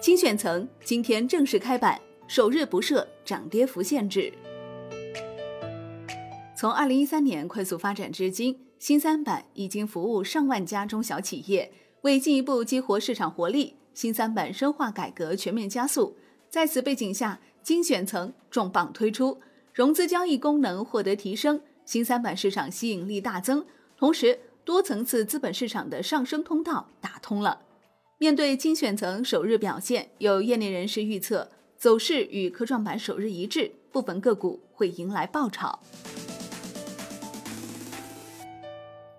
精选层今天正式开板，首日不设涨跌幅限制。从二零一三年快速发展至今，新三板已经服务上万家中小企业。为进一步激活市场活力，新三板深化改革全面加速。在此背景下，精选层重磅推出，融资交易功能获得提升，新三板市场吸引力大增，同时多层次资本市场的上升通道打通了。面对精选层首日表现，有业内人士预测走势与科创板首日一致，部分个股会迎来爆炒。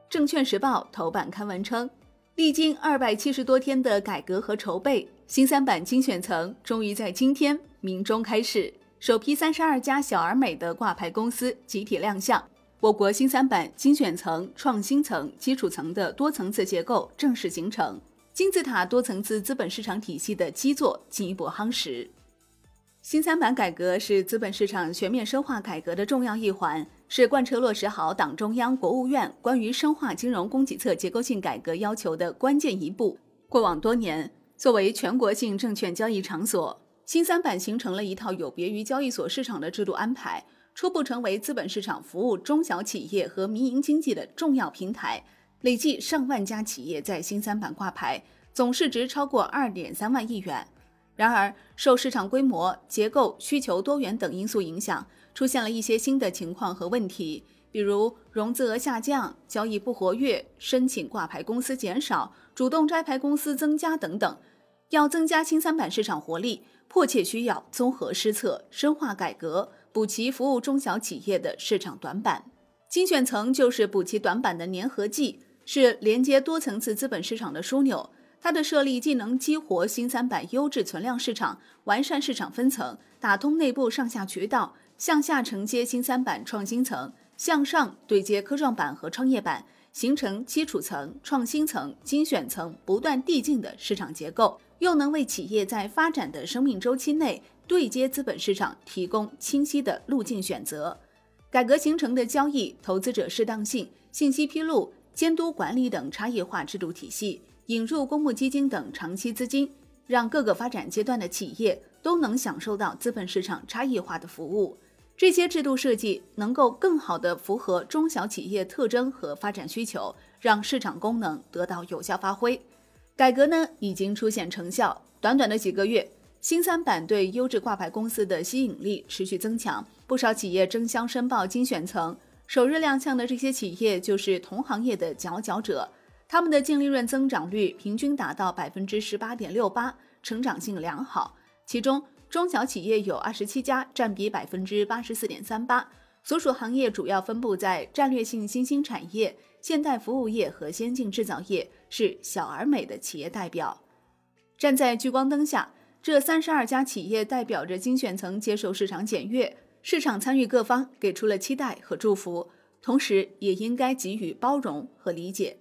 证券时报头版刊文称，历经二百七十多天的改革和筹备，新三板精选层终于在今天明中开市，首批三十二家小而美的挂牌公司集体亮相。我国新三板精选层、创新层、基础层的多层次结构正式形成。金字塔多层次资本市场体系的基座进一步夯实。新三板改革是资本市场全面深化改革的重要一环，是贯彻落实好党中央、国务院关于深化金融供给侧结构性改革要求的关键一步。过往多年，作为全国性证券交易场所，新三板形成了一套有别于交易所市场的制度安排，初步成为资本市场服务中小企业和民营经济的重要平台。累计上万家企业在新三板挂牌，总市值超过二点三万亿元。然而，受市场规模、结构、需求多元等因素影响，出现了一些新的情况和问题，比如融资额下降、交易不活跃、申请挂牌公司减少、主动摘牌公司增加等等。要增加新三板市场活力，迫切需要综合施策、深化改革，补齐服务中小企业的市场短板。精选层就是补齐短板的粘合剂。是连接多层次资本市场的枢纽，它的设立既能激活新三板优质存量市场，完善市场分层，打通内部上下渠道，向下承接新三板创新层，向上对接科创板和创业板，形成基础层、创新层、精选层不断递进的市场结构，又能为企业在发展的生命周期内对接资本市场提供清晰的路径选择。改革形成的交易、投资者适当性、信息披露。监督管理等差异化制度体系，引入公募基金等长期资金，让各个发展阶段的企业都能享受到资本市场差异化的服务。这些制度设计能够更好地符合中小企业特征和发展需求，让市场功能得到有效发挥。改革呢已经出现成效，短短的几个月，新三板对优质挂牌公司的吸引力持续增强，不少企业争相申报精选层。首日亮相的这些企业就是同行业的佼佼者，他们的净利润增长率平均达到百分之十八点六八，成长性良好。其中中小企业有二十七家，占比百分之八十四点三八。所属行业主要分布在战略性新兴产业、现代服务业和先进制造业，是小而美的企业代表。站在聚光灯下，这三十二家企业代表着精选层接受市场检阅。市场参与各方给出了期待和祝福，同时也应该给予包容和理解。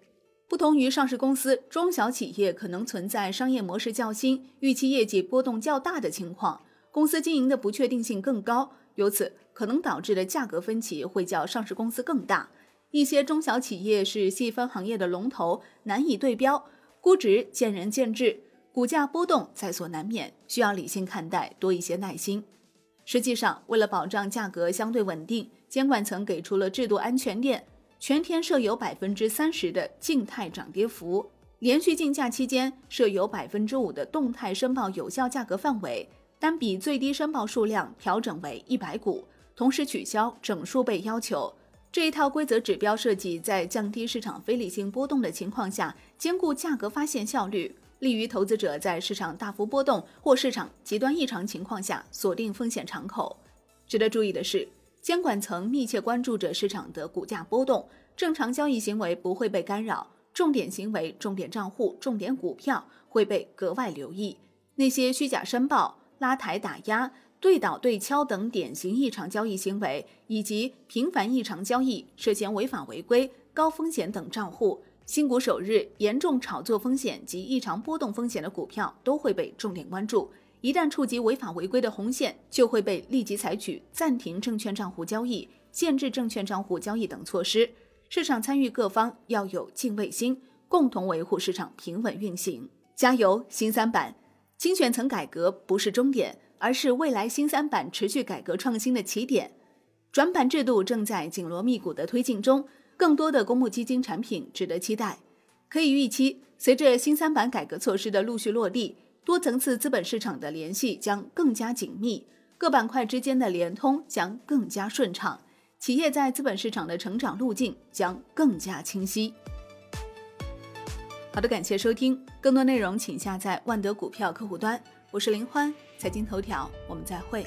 不同于上市公司，中小企业可能存在商业模式较新、预期业绩波动较大的情况，公司经营的不确定性更高，由此可能导致的价格分歧会较上市公司更大。一些中小企业是细分行业的龙头，难以对标，估值见仁见智，股价波动在所难免，需要理性看待，多一些耐心。实际上，为了保障价格相对稳定，监管层给出了制度安全链，全天设有百分之三十的静态涨跌幅，连续竞价期间设有百分之五的动态申报有效价格范围，单笔最低申报数量调整为一百股，同时取消整数倍要求。这一套规则指标设计，在降低市场非理性波动的情况下，兼顾价格发现效率。利于投资者在市场大幅波动或市场极端异常情况下锁定风险敞口。值得注意的是，监管层密切关注着市场的股价波动，正常交易行为不会被干扰，重点行为、重点账户、重点股票会被格外留意。那些虚假申报、拉抬打压、对倒对敲等典型异常交易行为，以及频繁异常交易、涉嫌违法违规、高风险等账户。新股首日严重炒作风险及异常波动风险的股票都会被重点关注，一旦触及违法违规的红线，就会被立即采取暂停证券账户交易、限制证券账户交易等措施。市场参与各方要有敬畏心，共同维护市场平稳运行。加油，新三板！精选层改革不是终点，而是未来新三板持续改革创新的起点。转板制度正在紧锣密鼓的推进中，更多的公募基金产品值得期待。可以预期，随着新三板改革措施的陆续落地，多层次资本市场的联系将更加紧密，各板块之间的联通将更加顺畅，企业在资本市场的成长路径将更加清晰。好的，感谢收听，更多内容请下载万德股票客户端。我是林欢，财经头条，我们再会。